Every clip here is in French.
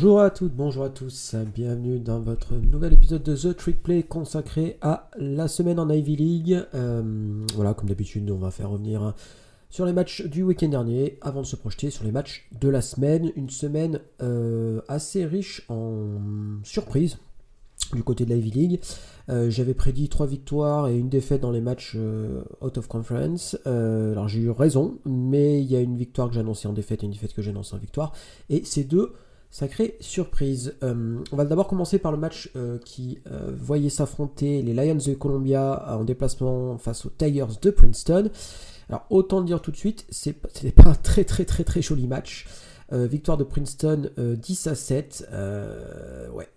Bonjour à toutes, bonjour à tous, bienvenue dans votre nouvel épisode de The Trick Play consacré à la semaine en Ivy League. Euh, voilà, comme d'habitude, on va faire revenir sur les matchs du week-end dernier avant de se projeter sur les matchs de la semaine. Une semaine euh, assez riche en surprises du côté de l'Ivy League. Euh, j'avais prédit 3 victoires et une défaite dans les matchs out of conference. alors j'ai eu raison, mais il y a une victoire que j'ai annoncée en défaite et une défaite que j'ai annoncée en victoire. Et ces deux Sacrée surprise. Euh, on va d'abord commencer par le match euh, qui euh, voyait s'affronter les Lions de Columbia en déplacement face aux Tigers de Princeton. Alors autant dire tout de suite, ce n'est pas un très très très très joli match. victoire de Princeton 10 à 7. ouais.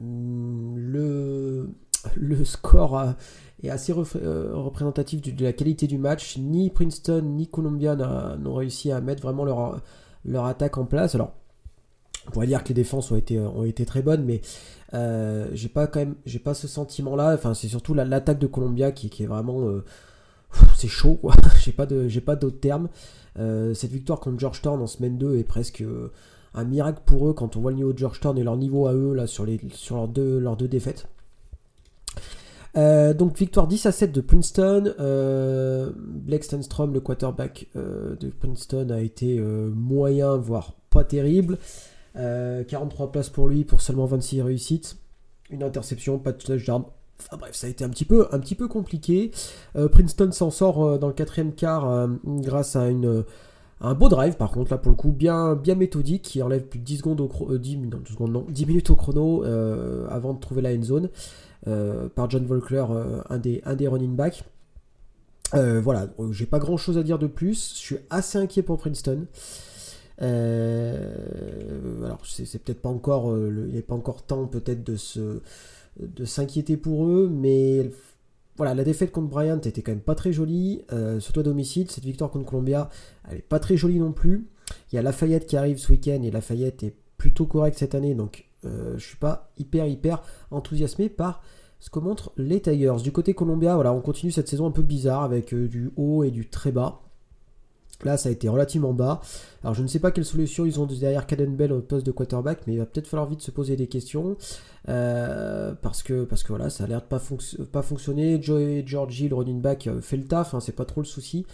le, le score est assez représentatif de, la qualité du match. Ni Princeton ni Columbia n'ont réussi à mettre vraiment leur, leur attaque en place. Alors on pourrait dire que les défenses ont été, très bonnes, mais euh, j'ai pas quand même, j'ai pas ce sentiment-là. Enfin, c'est surtout l'attaque de Columbia qui, est vraiment, euh, c'est chaud, quoi. j'ai pas de, j'ai pas d'autres termes. Euh, cette victoire contre Georgetown en semaine 2 est presque un miracle pour eux quand on voit le niveau de Georgetown et leur niveau à eux là sur leurs deux, leurs deux défaites. donc victoire 10 à 7 de Princeton. Blake Stenstrom, le quarterback de Princeton, a été moyen, voire pas terrible. 43 euh, places pour lui pour seulement 26 réussites. Une interception, pas de touchdown. Enfin bref, ça a été un petit peu, un petit peu compliqué. Euh, Princeton s'en sort euh, dans le quatrième quart grâce à un beau drive, par contre, là pour le coup, bien, bien méthodique, qui enlève plus de 10, secondes au 10, secondes, non, 10 minutes au chrono avant de trouver la end zone par John Volkler, un, des, un des running backs. voilà, j'ai pas grand chose à dire de plus. Je suis assez inquiet pour Princeton. Euh, alors c'est peut-être pas encore, euh, il n'est pas encore temps peut-être de se de s'inquiéter pour eux, mais voilà, la défaite contre Bryant était quand même pas très jolie, euh, surtout à domicile. Cette victoire contre Columbia, elle est pas très jolie non plus. Il y a Lafayette qui arrive ce week-end et Lafayette est plutôt correct cette année, donc je suis pas hyper hyper enthousiasmé par ce que montrent les Tigers. Du côté Columbia, voilà, on continue cette saison un peu bizarre avec du haut et du très bas. Là, ça a été relativement bas. Alors, je ne sais pas quelle solution ils ont derrière Caden Bell au poste de quarterback, mais il va peut-être falloir vite se poser des questions. Euh, parce, que, parce que voilà, ça a l'air de pas, pas fonctionner. Joey Georgie, le running back, euh, fait le taf, hein, c'est pas trop le souci.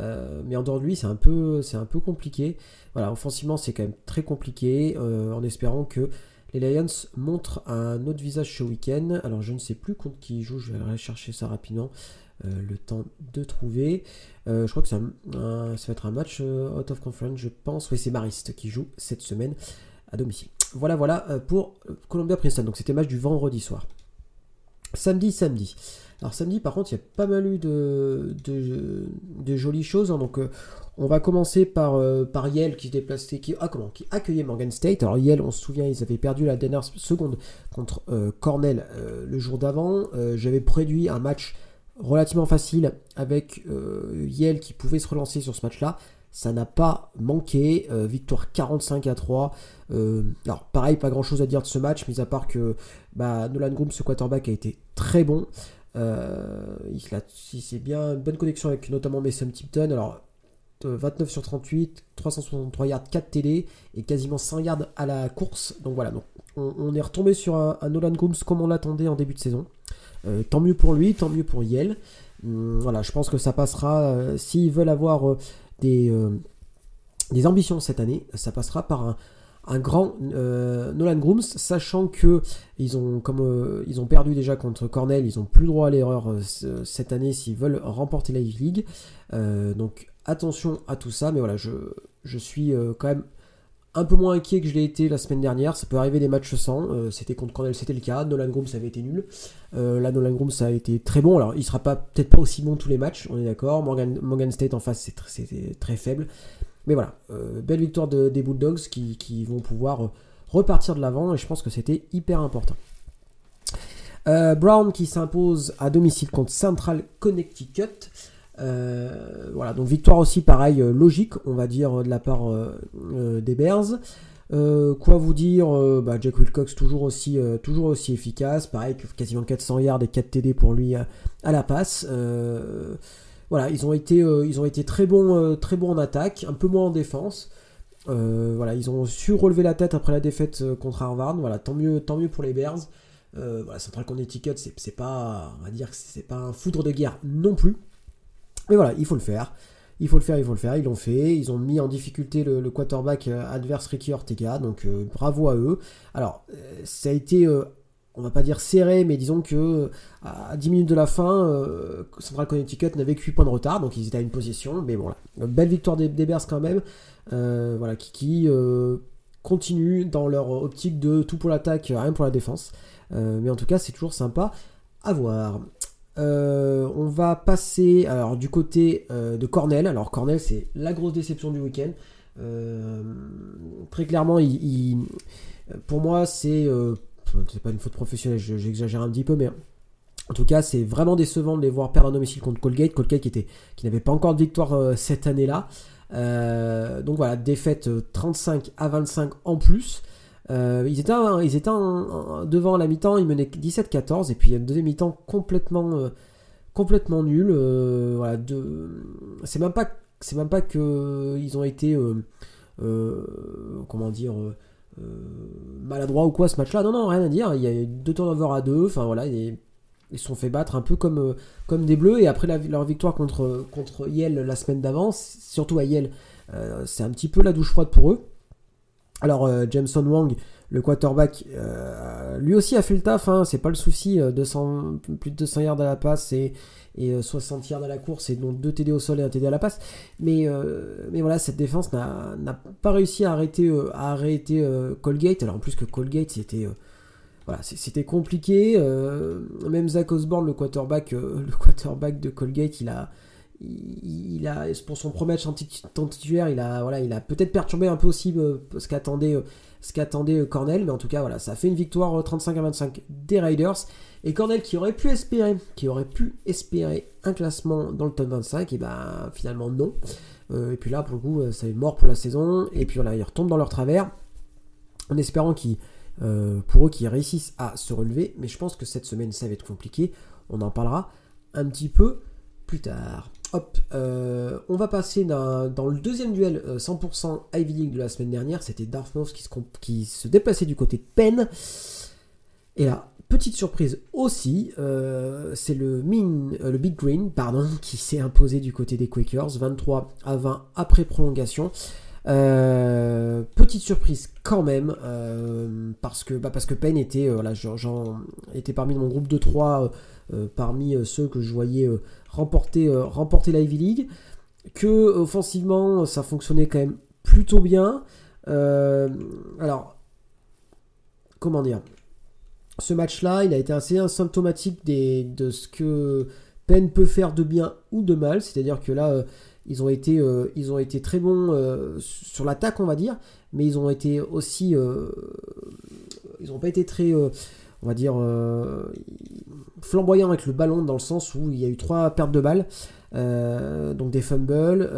Euh, mais en c'est un, peu, un peu compliqué. Voilà, offensivement, c'est quand même très compliqué. en espérant que les Lions montrent un autre visage ce week-end. Alors, je ne sais plus contre qui ils jouent, je vais aller chercher ça rapidement. Euh, le temps de trouver. Euh, je crois que ça, va être un match euh, out of conference, je pense. Oui, c'est Marist qui joue cette semaine à domicile. Voilà, voilà pour Columbia Princeton. Donc c'était match du vendredi soir. Samedi, samedi. Alors samedi, par contre, il y a pas mal eu de, jolies choses. Hein. donc on va commencer par, par Yale qui se déplaçait, qui, ah, comment, accueillait Morgan State. Alors Yale, on se souvient, ils avaient perdu la dernière seconde contre Cornell le jour d'avant. J'avais préduit un match relativement facile avec euh, Yale qui pouvait se relancer sur ce match-là. Ça n'a pas manqué. Euh, victoire 45 à 3. Euh, alors, pareil, pas grand chose à dire de ce match, mis à part que bah, Nolan Groom, ce quarterback, a été très bon. Il, c'est bien une bonne connexion avec notamment Mason Tipton. Alors, 29 sur 38, 363 yards, 4 TD et quasiment 100 yards à la course. Donc voilà, donc on, est retombé sur un, Nolan Grooms comme on l'attendait en début de saison. Euh, tant mieux pour lui, tant mieux pour Yale. Hum, voilà, je pense que ça passera. Euh, s'ils veulent avoir euh, des, des ambitions cette année, ça passera par un, grand Nolan Grooms, sachant que ils ont, comme ils ont perdu déjà contre Cornell, ils n'ont plus droit à l'erreur cette année s'ils veulent remporter la League. donc attention à tout ça, mais voilà, je, je suis quand même un peu moins inquiet que je l'ai été la semaine dernière. Ça peut arriver des matchs sans. Euh, c'était contre Cornell, c'était le cas. Nolan Groom, ça avait été nul. Euh, là, Nolan Groom, ça a été très bon. Alors, il sera pas peut-être pas aussi bon tous les matchs, on est d'accord. Morgan, Morgan State en face, c'était très, faible. Mais voilà, euh, belle victoire des Bulldogs qui, vont pouvoir repartir de l'avant et je pense que c'était hyper important. Brown qui s'impose à domicile contre Central Connecticut. Euh, voilà, donc victoire aussi pareil, euh, logique, on va dire, de la part euh, des Bears. quoi vous dire bah, Jack Wilcox toujours aussi, toujours aussi efficace, pareil, quasiment 400 yards et 4 TD pour lui à, la passe. Voilà, ils ont été, ont été très bons, en attaque, un peu moins en défense. voilà, ils ont su relever la tête après la défaite contre Harvard. Voilà, tant mieux, pour les Bears. voilà, Central Connecticut, c'est pas, on va dire que c'est pas un foudre de guerre non plus. Mais voilà, il faut le faire. Il faut le faire, il faut le faire. Ils l'ont fait. Ils ont mis en difficulté le, quarterback adverse Ricky Ortega. Donc bravo à eux. Alors, ça a été on va pas dire serré, mais disons que à 10 minutes de la fin, euh, Central Connecticut n'avait que 8 points de retard, donc ils étaient à une position. Mais bon, là, belle victoire des, Bears quand même, euh, voilà, qui, euh, continue dans leur optique de tout pour l'attaque, rien pour la défense. mais en tout cas, c'est toujours sympa à voir. on va passer alors du côté de Cornell. Alors Cornell, c'est la grosse déception du week-end. très clairement, il, pour moi, c'est c'est pas une faute professionnelle, j'exagère un petit peu, mais en tout cas, c'est vraiment décevant de les voir perdre un domicile contre Colgate. Colgate qui, était, qui n'avait pas encore de victoire euh, cette année-là. Euh, donc voilà, défaite 35 euh, à 25 en plus. ils étaient, ils étaient devant la mi-temps, ils menaient 17-14, et puis une deuxième mi-temps complètement, complètement nul. voilà, c'est même pas, c'est même pas ont été, comment dire maladroit ou quoi ce match-là. Non, non, rien à dire. Il y a eu deux turnovers à deux. Enfin voilà, ils se sont fait battre un peu comme, euh, comme des bleus. Et après leur victoire contre, contre Yale la semaine d'avant, surtout à Yale, euh, c'est un petit peu la douche froide pour eux. Alors Jameson Wang, le quarterback, lui aussi a fait le taf, hein, c'est pas le souci. 200, plus de 200 yards à la passe et, et 60 euh, yards à la course et donc 2 TD au sol et un TD à la passe. Mais, euh, mais voilà, cette défense n'a pas réussi à arrêter, euh, à arrêter Colgate. Alors en plus que Colgate, c'était voilà, c'était compliqué. même Zach Osborne, le quarterback, le quarterback de Colgate, il a, il, a pour son premier match en titulaire, il a, voilà, il a peut-être perturbé un peu aussi ce qu'attendait, ce qu'attendait Cornell, mais en tout cas, voilà, ça fait une victoire 35 à 25 des Raiders. Et Cornell qui aurait pu espérer, qui aurait pu espérer un classement dans le top 25, et ben finalement non. Euh, et puis là, pour le coup, ça est mort pour la saison. Et puis voilà, ils retombent dans leur travers, en espérant qu'ils, euh, pour eux, qu'ils réussissent à se relever. Mais je pense que cette semaine, ça va être compliqué. On en parlera un petit peu plus tard. Hop, euh, on va passer dans, le deuxième duel 100% Ivy League de la semaine dernière. C'était Dartmouth qui se, qui se déplaçait du côté de Penn. Et là, Petite surprise aussi, euh, c'est le, euh, le Big Green pardon, qui s'est imposé du côté des Quakers, 23 à 20 après prolongation. Euh, petite surprise quand même, parce, que, bah parce que était, voilà, était parmi mon groupe de 3, parmi ceux que je voyais remporter, remporter la Ivy League, que offensivement ça fonctionnait quand même plutôt bien. alors, comment dire? Ce match-là, il a été assez symptomatique de ce que Penn peut faire de bien ou de mal. C'est-à-dire que là, euh, ils, ont été, euh, ils ont été très bons euh, sur l'attaque, on va dire, mais ils ont été aussi. ils n'ont pas été très, on va dire, flamboyants avec le ballon, dans le sens où il y a eu trois pertes de balles. donc des fumbles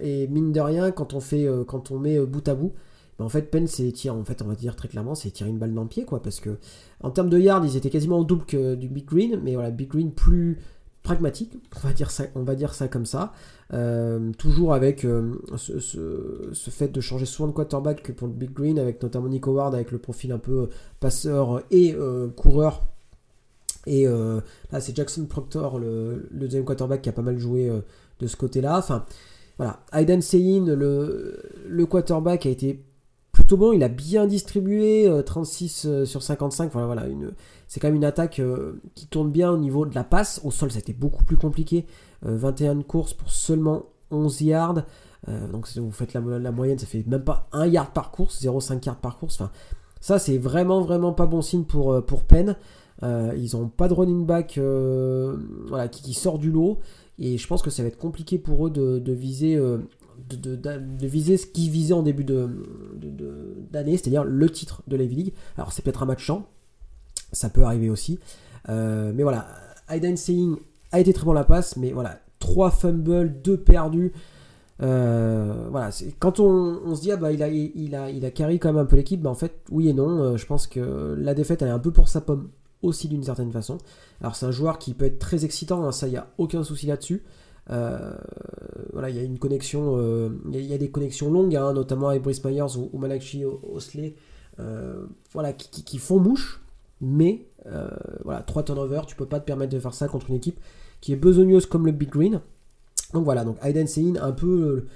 et mine de rien quand on fait quand on met bout à bout en fait, Penn, c'est tir, en fait, on va dire très clairement, c'est tirer une balle dans le pied, quoi, parce que en termes de yards, ils étaient quasiment au double que du Big Green, mais voilà, Big Green plus pragmatique, on va dire ça, on va dire ça comme ça, euh, toujours avec euh, ce, fait de changer souvent de quarterback pour le Big Green, avec notamment Nick Howard, avec le profil un peu passeur et euh, coureur. Et là, c'est Jackson Proctor, le, deuxième quarterback, qui a pas mal joué de ce côté-là. Enfin, voilà, Aiden Sein, le, le quarterback, a été plutôt bon, il a bien distribué, 36 euh, euh, sur 55, voilà, voilà une, c'est quand même une attaque euh, qui tourne bien au niveau de la passe. Au sol, c'était beaucoup plus compliqué. 21 courses pour seulement 11 yards. donc si vous faites la, moyenne, ça fait même pas 1 yard par course, 0,5 yard par course. Enfin, ça, c'est vraiment, vraiment pas bon signe pour, pour Penn. ils n'ont pas de running back qui, sort du lot. Et je pense que ça va être compliqué pour eux de, de viser de, viser ce qu'ils visaient en début d'année, c'est-à-dire le titre de la League. Alors c'est peut-être un match champ, ça peut arriver aussi. Euh, mais voilà, Aiden Seying a été très bon la passe, mais voilà, 3 fumbles, 2 perdus. Euh, voilà, quand on, se dit ah bah il a il a il a carry quand même un peu l'équipe, bah en fait oui et non. Euh, je pense que la défaite elle est un peu pour sa pomme aussi d'une certaine façon. Alors c'est un joueur qui peut être très excitant, hein, ça il y a aucun souci là-dessus. Euh, voilà, il y a une connexion, il y, a des connexions longues, hein, notamment avec Brice Myers ou, ou Malachi Osley, voilà, qui, font mouche, mais voilà, 3 turnovers, tu peux pas te permettre de faire ça contre une équipe qui est besogneuse comme le Big Green. Donc voilà, donc Aiden Sein, un peu,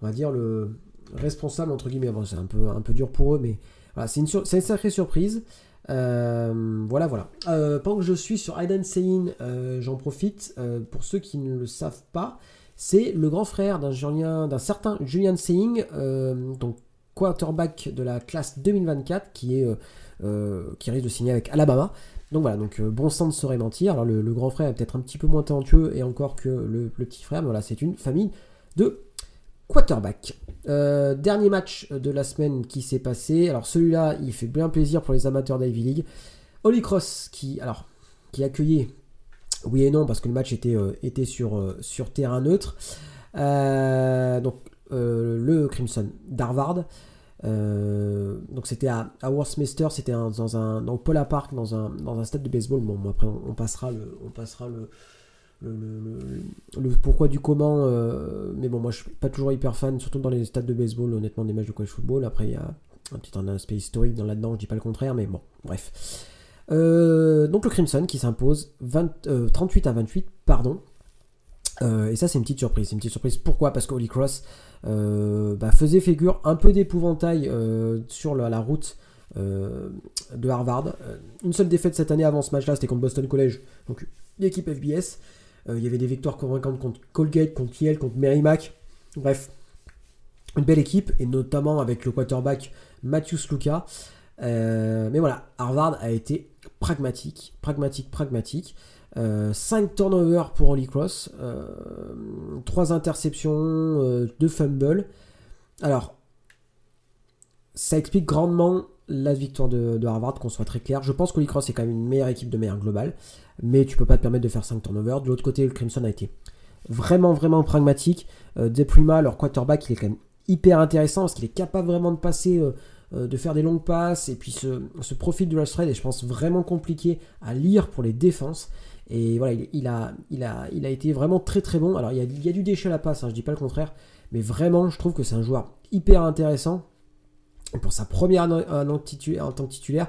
on va dire, le responsable, entre guillemets, bon, c'est un peu, un peu dur pour eux, mais voilà, c'est une, une, sacrée surprise. Euh, voilà, voilà. Euh, pendant que je suis sur Aiden Sein, euh, j'en profite. pour ceux qui ne le savent pas, c'est le grand frère d'un certain Julian Sein, donc quarterback de la classe 2024, qui est qui risque de signer avec Alabama. Donc voilà, donc bon sang de serait mentir. Alors le, grand frère est peut-être un petit peu moins talentueux et encore que le, le petit frère, mais voilà, c'est une famille de quarterback. Euh, dernier match de la semaine qui s'est passé. Alors celui-là, il fait bien plaisir pour les amateurs d'Ivy League. Holy Cross qui, alors, qui accueillait, oui et non, parce que le match était, euh, euh, sur terrain neutre. donc le Crimson d'Harvard. donc c'était à, Westminster, c'était dans un dans Paula Park, dans un, dans stade de baseball. Bon, après on passera le, le, pourquoi du comment. Euh, mais bon, moi je suis pas toujours hyper fan, surtout dans les stades de baseball, honnêtement, des matchs de college football. Après, il y a un petit aspect historique dans là-dedans, je dis pas le contraire, mais bon, bref. Euh, donc le Crimson qui s'impose 38 euh, à 28, pardon. et ça, c'est une petite surprise. C'est une petite surprise. Pourquoi? Parce que Holy Cross bah, faisait figure un peu d'épouvantail sur la, route de Harvard. une seule défaite cette année avant ce match-là, c'était contre Boston College, donc l'équipe FBS. Euh, il y avait des victoires convaincantes contre Colgate, contre Yale, contre Merrimack. Bref, une belle équipe, et notamment avec le quarterback Matthews Luca. Euh, mais voilà, Harvard a été pragmatique, pragmatique, pragmatique. 5 euh, turnovers pour Holy Cross, 3 interceptions, 2 fumbles. Alors, ça explique grandement la victoire de, Harvard, qu'on soit très clair. Je pense que est quand même une meilleure équipe de meilleure globale, mais tu peux pas te permettre de faire 5 turnovers. De l'autre côté, le Crimson a été vraiment, vraiment pragmatique. Euh, Deprima, leur quarterback, il est quand même hyper intéressant parce qu'il est capable vraiment de passer, euh, euh, de faire des longues passes, et puis ce, profil du rush est, je pense, vraiment compliqué à lire pour les défenses. Et voilà, il, a, été vraiment très très bon. Alors il y a, il y a du déchet à la passe, hein, je dis pas le contraire, mais vraiment, je trouve que c'est un joueur hyper intéressant pour sa première année en tant que titulaire,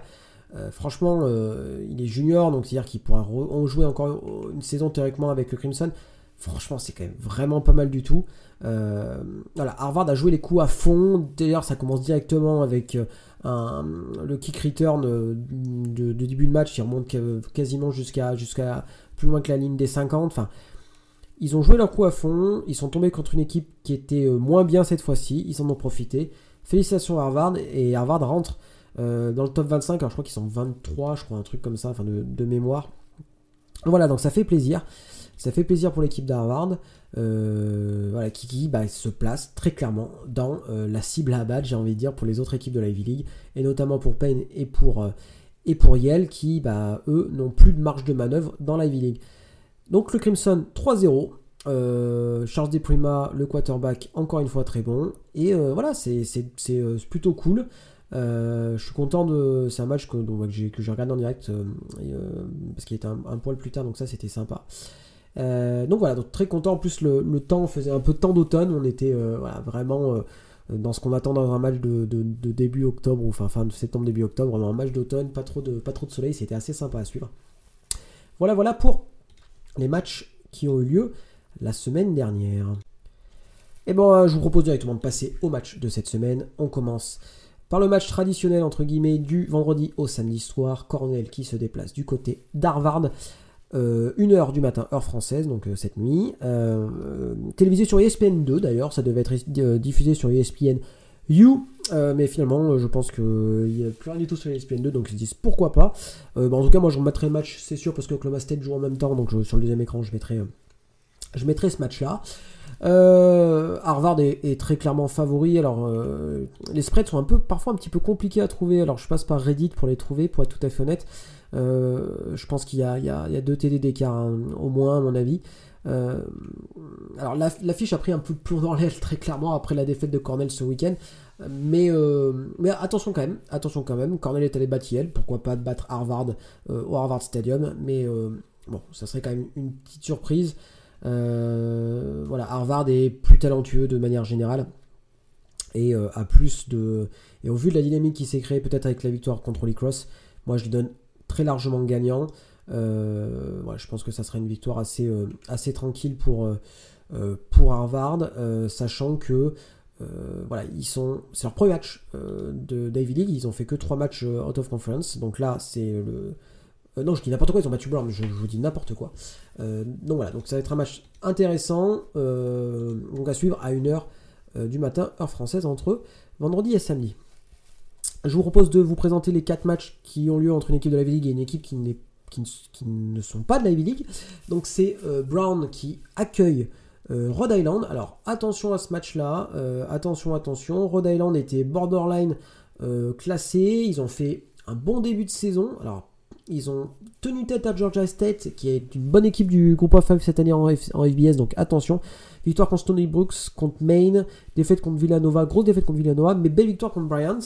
euh, franchement, euh, il est junior, donc c'est-à-dire qu'il pourra jouer encore une saison théoriquement avec le Crimson. Franchement, c'est quand même vraiment pas mal du tout. Euh, voilà, Harvard a joué les coups à fond. D'ailleurs, ça commence directement avec le kick return de, début de match qui remonte quasiment jusqu'à jusqu'à plus loin que la ligne des 50. Enfin, ils ont joué leur coup à fond. Ils sont tombés contre une équipe qui était moins bien cette fois-ci. Ils en ont profité. Félicitations à Harvard. Et Harvard rentre euh, dans le top 25. Alors je crois qu'ils sont 23, je crois, un truc comme ça, enfin de, mémoire. Voilà, donc ça fait plaisir. Ça fait plaisir pour l'équipe d'Harvard. Euh, voilà, qui, bah, se place très clairement dans euh, la cible à battre, j'ai envie de dire, pour les autres équipes de la Ivy League, et notamment pour Payne et pour, et pour Yale, qui, bah, eux, n'ont plus de marge de manœuvre dans la Ivy League. Donc le Crimson 3-0, euh, Charles Deprima, le quarterback, encore une fois très bon. Et euh, voilà, c'est euh, plutôt cool. je suis content de. C'est un match que, donc, que en direct parce qu'il était un, poil plus tard, donc ça c'était sympa. donc voilà, donc très content. En plus, le, temps faisait un peu de temps d'automne. On était vraiment dans ce qu'on attend dans un match de, début octobre, ou enfin fin de septembre, début octobre, vraiment un match d'automne, pas, trop de, pas trop de soleil, c'était assez sympa à suivre. Voilà, voilà pour les matchs qui ont eu lieu la semaine dernière. Et bon, euh, je vous propose directement de passer au match de cette semaine. On commence par le match traditionnel entre guillemets du vendredi au samedi soir. Cornell qui se déplace du côté d'Harvard. 1h euh, du matin, heure française, donc euh, cette nuit. télévisé sur ESPN 2 d'ailleurs, ça devait être diffusé sur ESPN You, mais finalement, je pense qu'il n'y a plus rien du tout sur ESPN 2, donc ils se disent pourquoi pas. en tout cas, moi je remettrai le match, c'est sûr, parce que Oklahoma State joue en même temps, donc sur le deuxième écran, je mettrai je mettrai ce match-là. Euh, Harvard est, très clairement favori. Alors, euh, les spreads sont un peu, parfois un petit peu compliqués à trouver. Alors, je passe par Reddit pour les trouver, pour être tout à fait honnête. Euh, je pense qu'il y, a, deux TD d'écart, hein, au moins, à mon avis. alors, l'affiche a pris un peu de plomb dans l'aile, très clairement, après la défaite de Cornell ce week-end. Mais, attention quand même, attention quand même. Cornell est allé battre Yale, pourquoi pas battre Harvard au Harvard Stadium. Mais bon, ça serait quand même une petite surprise. Euh, voilà, Harvard est plus talentueux de manière générale et a plus de et au vu de la dynamique qui s'est créée peut-être avec la victoire contre Holy Cross, moi je lui donne très largement gagnant. je pense que ça sera une victoire assez, tranquille pour, Harvard, sachant que voilà, ils sont, c'est leur premier match de David League, ils ont fait que trois matchs out of conference, donc là c'est le, euh, non, je dis n'importe quoi, ils ont battu Brown, je vous dis n'importe quoi. Euh, donc voilà, donc ça va être un match intéressant, euh, donc à suivre à 1h du matin, heure française, entre vendredi et samedi. Je vous propose de vous présenter les 4 matchs qui ont lieu entre une équipe de la V-League et une équipe qui, ne sont pas de la V-League. Donc c'est Brown qui accueille Rhode Island. Alors attention à ce match-là, attention, attention. Rhode Island était borderline classé, ils ont fait un bon début de saison. Ils ont tenu tête à Georgia State, qui est une bonne équipe du groupe of 5 cette année en, FBS, donc attention. Victoire contre Stony Brooks, contre Maine, défaite contre Villanova, grosse défaite contre Villanova, mais belle victoire contre Bryant.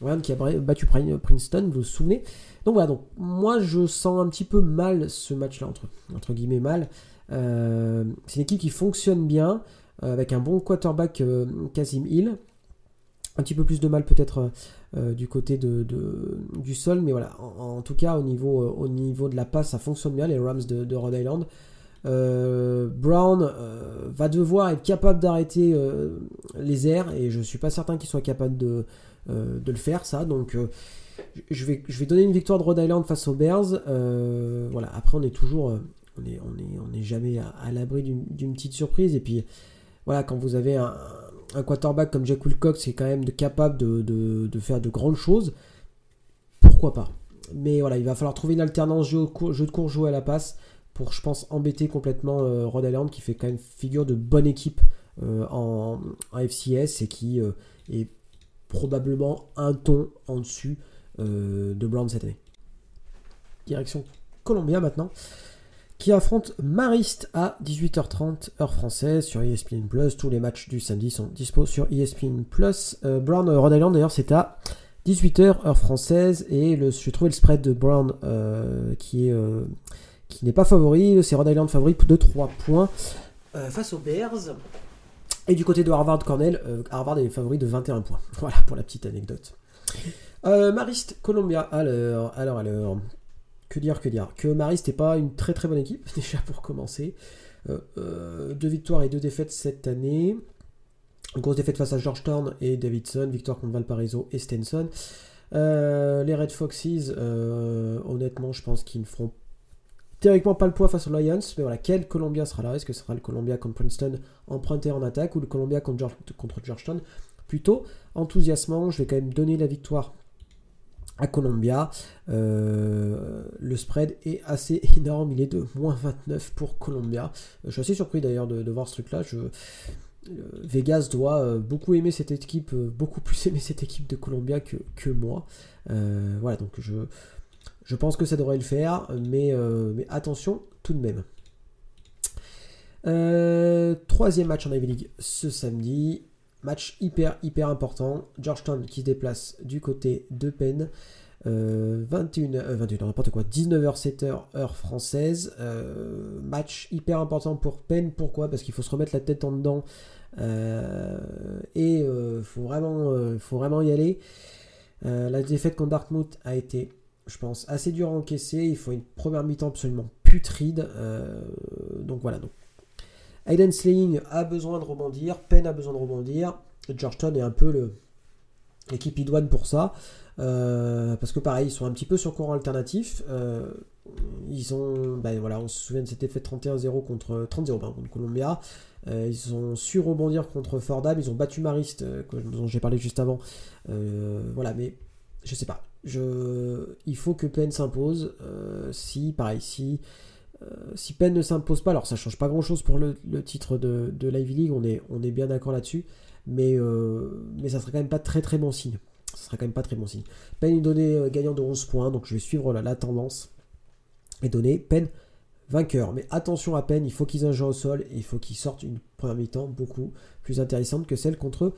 Bryant qui a battu Princeton, vous vous souvenez. Donc voilà, moi je sens un petit peu mal ce match-là, entre, entre guillemets mal. Euh, c'est une équipe qui fonctionne bien, euh, avec un bon quarterback euh, Kasim Hill. Un petit peu plus de mal peut-être euh, du côté de, du sol. Mais voilà, en, tout cas, au niveau, euh, au niveau de la passe, ça fonctionne bien, les Rams de, Rhode Island. Euh, Brown va devoir être capable d'arrêter les airs et je suis pas certain qu'il soit capable de, de le faire ça donc je, vais, je vais donner une victoire de Rhode Island face aux Bears voilà après on est toujours on est, on est, on est jamais à, l'abri d'une petite surprise et puis voilà quand vous avez un quarterback comme Jack Wilcox est quand même capable de, faire de grandes choses, pourquoi pas. Mais voilà, il va falloir trouver une alternance jeu, jeu de course, jouer à la passe pour, je pense, embêter complètement euh, Rhode Island qui fait quand même figure de bonne équipe euh, en, FCS et qui euh, est probablement un ton en dessus de Brown cette année. Direction Columbia maintenant qui affronte Marist à 18h30 heure française sur ESPN Plus. Tous les matchs du samedi sont dispo sur ESPN Plus. Euh, Brown euh, Rhode Island d'ailleurs c'est à 18h heure française et le, j'ai trouvé le spread de Brown euh, qui est qui n'est pas favori. C'est Rhode Island favori de 3 points face aux Bears. Et du côté de Harvard Cornell, Harvard est favori de 21 points. Voilà pour la petite anecdote. Marist Columbia alors alors alors que dire, que dire Que Marist n'est pas une très très bonne équipe, déjà pour commencer. Euh, euh, deux victoires et deux défaites cette année. Une grosse défaite face à Georgetown et Davidson, victoire contre Valparaiso et Stenson. Euh, les Red Foxes, honnêtement, je pense qu'ils ne feront théoriquement pas le poids face aux Lions. Mais voilà, quel Columbia sera là? Est-ce que ce sera le Columbia contre Princeton emprunté en attaque ou le Columbia contre Georgetown? Plutôt enthousiasmant, je vais quand même donner la victoire à. Euh, le spread est assez énorme, il est de moins 29 pour Columbia. Je suis assez surpris d'ailleurs de, voir ce truc-là. Je, euh, Vegas doit euh, beaucoup aimer cette équipe, beaucoup plus aimer cette équipe de Columbia que, moi. voilà, donc je, je pense que ça devrait le faire, mais, mais attention tout de même. troisième match en Ivy League ce samedi. Match hyper hyper important. Georgetown qui se déplace du côté de Penn. 21, euh, 21 euh, n'importe quoi, 19h, 7h, heure française. Euh, match hyper important pour Penn. Pourquoi? Parce qu'il faut se remettre la tête en dedans. et il faut, vraiment, faut vraiment y aller. la défaite contre Dartmouth a été, je pense, assez dure à encaisser. Il faut une première mi-temps absolument putride. donc voilà. Donc Aiden Slaying a besoin de rebondir, Penn a besoin de rebondir. Georgetown est un peu l'équipe idoine pour ça. Euh, parce que pareil, ils sont un petit peu sur courant alternatif. Euh, ils ont, ben voilà, on se souvient de cet effet 31-0 contre 30-0 contre Columbia. Euh, ils ont su rebondir contre Fordham. Ils ont battu Marist, dont j'ai parlé juste avant. voilà, mais je sais pas. Il faut que Penn s'impose. si, pareil, si si Penn ne s'impose pas, alors ça change pas grand chose pour le, titre de, de l'Ivy League, on est, bien d'accord là-dessus, mais, euh, ça serait quand même pas très bon signe. Ça serait quand même pas très bon signe. Penn est donné euh, gagnant de 11 points, donc je vais suivre la, tendance et donner Penn vainqueur. Mais attention à Penn, il faut qu'ils aient un jeu au sol et il faut qu'ils sortent une première mi-temps beaucoup plus intéressante que celle contre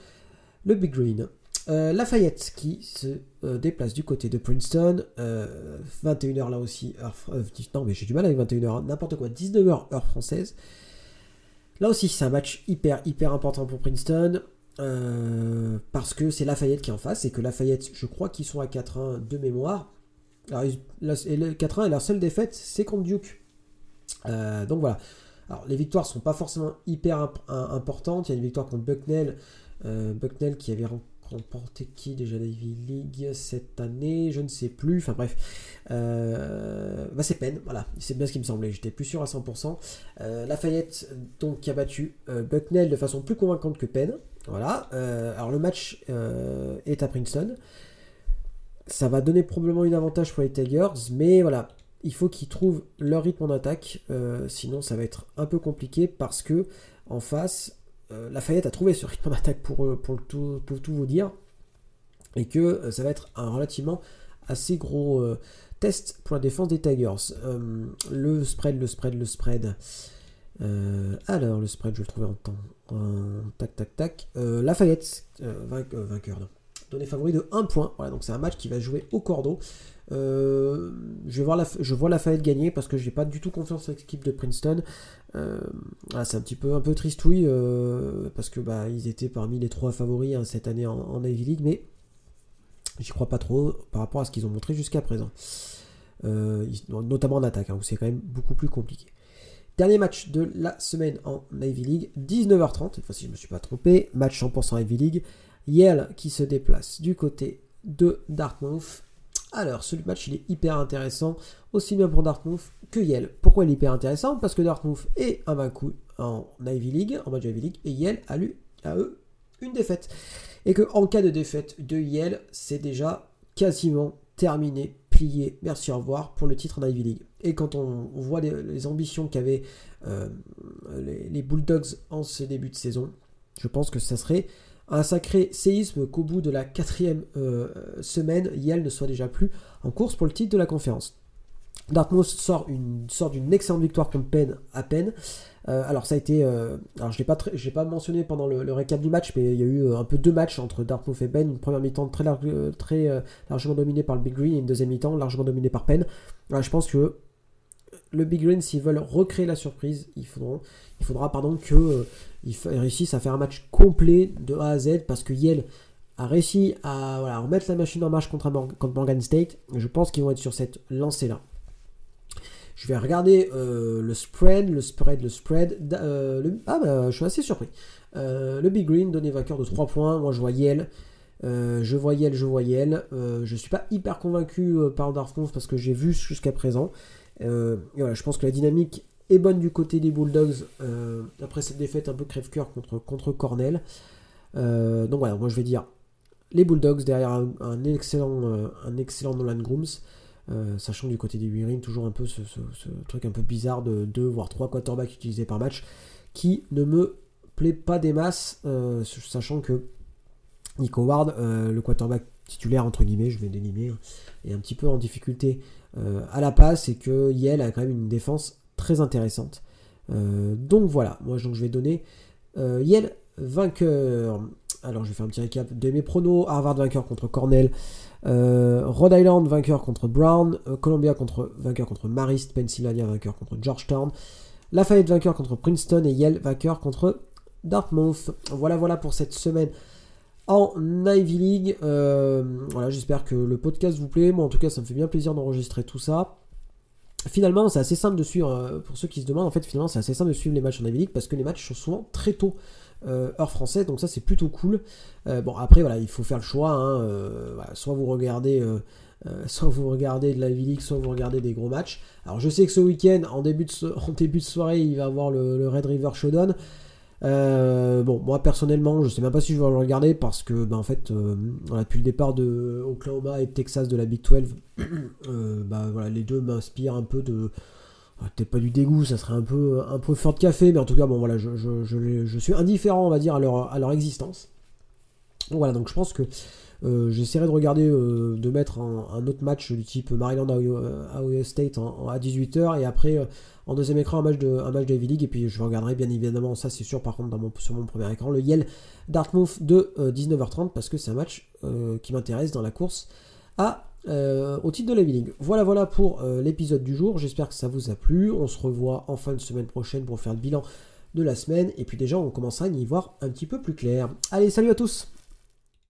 le Big Green. Euh, Lafayette qui se euh, déplace du côté de Princeton, 21h euh, là aussi, non mais j'ai du mal avec 21h, hein. n'importe quoi, 19h heure française. Là aussi, c'est un match hyper, hyper important pour Princeton. Parce que c'est Lafayette qui est en face et que Lafayette, je crois qu'ils sont à 4-1 de mémoire. Alors, et le 4-1 et leur seule défaite, c'est contre Duke. Donc voilà. Alors, les victoires sont pas forcément hyper importantes. Il y a une victoire contre Bucknell. Bucknell qui avait remporté qui déjà la Ivy League cette année Je ne sais plus. Enfin bref. bah, c'est peine. Voilà. C'est bien ce qui me semblait. J'étais plus sûr à 100%. Lafayette, donc, qui a battu Bucknell de façon plus convaincante que Penn. Voilà. Euh, alors le match euh, est à Princeton. Ça va donner probablement une avantage pour les Tigers, mais voilà, il faut qu'ils trouvent leur rythme en attaque, euh, sinon ça va être un peu compliqué parce que en face, Lafayette a trouvé ce rythme en attaque pour, pour, tout, pour tout vous dire, et que ça va être un relativement assez gros test pour la défense des Tigers. le spread, le spread, le spread. alors le spread, je vais le trouver en temps tac, tac, tac. Euh, Lafayette, euh, euh, vainqueur. Donné favori de 1 point. Voilà, donc c'est un match qui va jouer au cordeau. je, vais voir la, je vois gagner parce que j'ai pas du tout confiance en l'équipe de Princeton. c'est un petit peu un peu tristouille parce que bah, ils étaient parmi les trois favoris hein, cette année en, Ivy League, mais j'y crois pas trop par rapport à ce qu'ils ont montré jusqu'à présent. notamment en attaque, hein, où c'est quand même beaucoup plus compliqué. Dernier match de la semaine en Ivy League, 19h30, cette fois-ci je me suis pas trompé, match 100% Ivy League, Yale qui se déplace du côté de Dartmouth. Alors, ce match il est hyper intéressant, aussi bien pour Dartmouth que Yale. Pourquoi il est hyper intéressant? Parce que Dartmouth est invaincu en Ivy League, en match Ivy League, et Yale a eu à eux une défaite. Et que en cas de défaite de Yale, c'est déjà quasiment terminé, plié, merci au revoir pour le titre en Ivy League. Et quand on, voit les, ambitions qu'avaient euh, les, Bulldogs en ce début de saison, je pense que ça serait un sacré séisme qu'au bout de la quatrième euh, semaine, Yale ne soit déjà plus en course pour le titre de la conférence. Dartmouth sort d'une sort excellente victoire contre Penn à peine. Euh, alors ça a été, alors je l'ai pas pas mentionné pendant le, récap du match, mais il y a eu un peu deux matchs entre Dartmouth et Penn. Une première mi-temps très, largement dominée par le Big Green et une deuxième mi-temps largement dominée par Penn. je pense que le Big Green, s'ils veulent recréer la surprise, il faudra, il faudra pardon, qu'ils euh, réussissent à faire un match complet de A à Z parce que Yale a réussi à remettre la machine en marche contre, Morgan State. Je pense qu'ils vont être sur cette lancée-là. Je vais regarder euh, le spread, le spread, le spread. Euh, ah bah je suis assez surpris. le Big Green donné vainqueur de 3 points. Moi je vois Yale. je vois Yale, je vois Yale. je suis pas hyper convaincu par Dartmouth parce que j'ai vu jusqu'à présent. Euh, je pense que la dynamique bonne du côté des Bulldogs euh, après cette défaite un peu crève-cœur contre, contre Cornell. Euh, donc voilà, moi je vais dire les Bulldogs derrière un, excellent, un excellent Nolan Grooms. sachant du côté des Wirin, toujours un peu ce, truc un peu bizarre de 2 voire 3 quarterbacks utilisés par match qui ne me plaît pas des masses, sachant que Nico Ward, le quarterback titulaire entre guillemets, je vais dénimer, est un petit peu en difficulté euh, à la passe et que Yale a quand même une défense très intéressante. Euh, donc voilà, moi je vais donner euh, Yale vainqueur. Alors je vais faire un petit récap de mes pronos. Harvard vainqueur contre Cornell. Rhode Island vainqueur contre Brown. Columbia contre, vainqueur contre Marist. Pennsylvania vainqueur contre Georgetown. Lafayette vainqueur contre Princeton. Et Yale vainqueur contre Dartmouth. Voilà, voilà pour cette semaine en Ivy League. Euh, voilà, j'espère que le podcast vous plaît. Moi, en tout cas, ça me fait bien plaisir d'enregistrer tout ça. Finalement, c'est assez simple de suivre, euh, pour ceux qui se demandent, en fait, finalement, c'est assez simple de suivre les matchs en Ivy parce que les matchs sont souvent très tôt. Euh, heure française, donc ça c'est plutôt cool. bon après voilà, il faut faire le choix. Hein, soit vous regardez, soit vous regardez de la Ivy League, soit vous regardez des gros matchs. Alors je sais que ce week-end, en début de, en début de soirée, il va y avoir le, le Red River Showdown. Euh, bon, moi personnellement, je sais même pas si je vais le regarder parce que, ben, en fait, euh, depuis le départ de Oklahoma et Texas de la Big 12, euh, bah, voilà, les deux m'inspirent un peu de. Peut-être pas du dégoût, ça serait un peu, un peu fort de café, mais en tout cas, bon, voilà, je, je, je, suis indifférent, on va dire, à leur, à leur existence. voilà, donc je pense que j'essaierai de regarder, de mettre un, autre match du type Maryland à State à 18h et après euh, en deuxième écran un match de un match de Ivy League et puis je regarderai bien évidemment ça c'est sûr par contre sur mon premier écran le Yale Dartmouth de 19h30 parce que c'est un match qui m'intéresse dans la course à au titre de la League. Voilà voilà pour l'épisode du jour. J'espère que ça vous a plu. On se revoit en fin de semaine prochaine pour faire le bilan de la semaine. Et puis déjà, on commencera à y voir un petit peu plus clair. Allez, salut à tous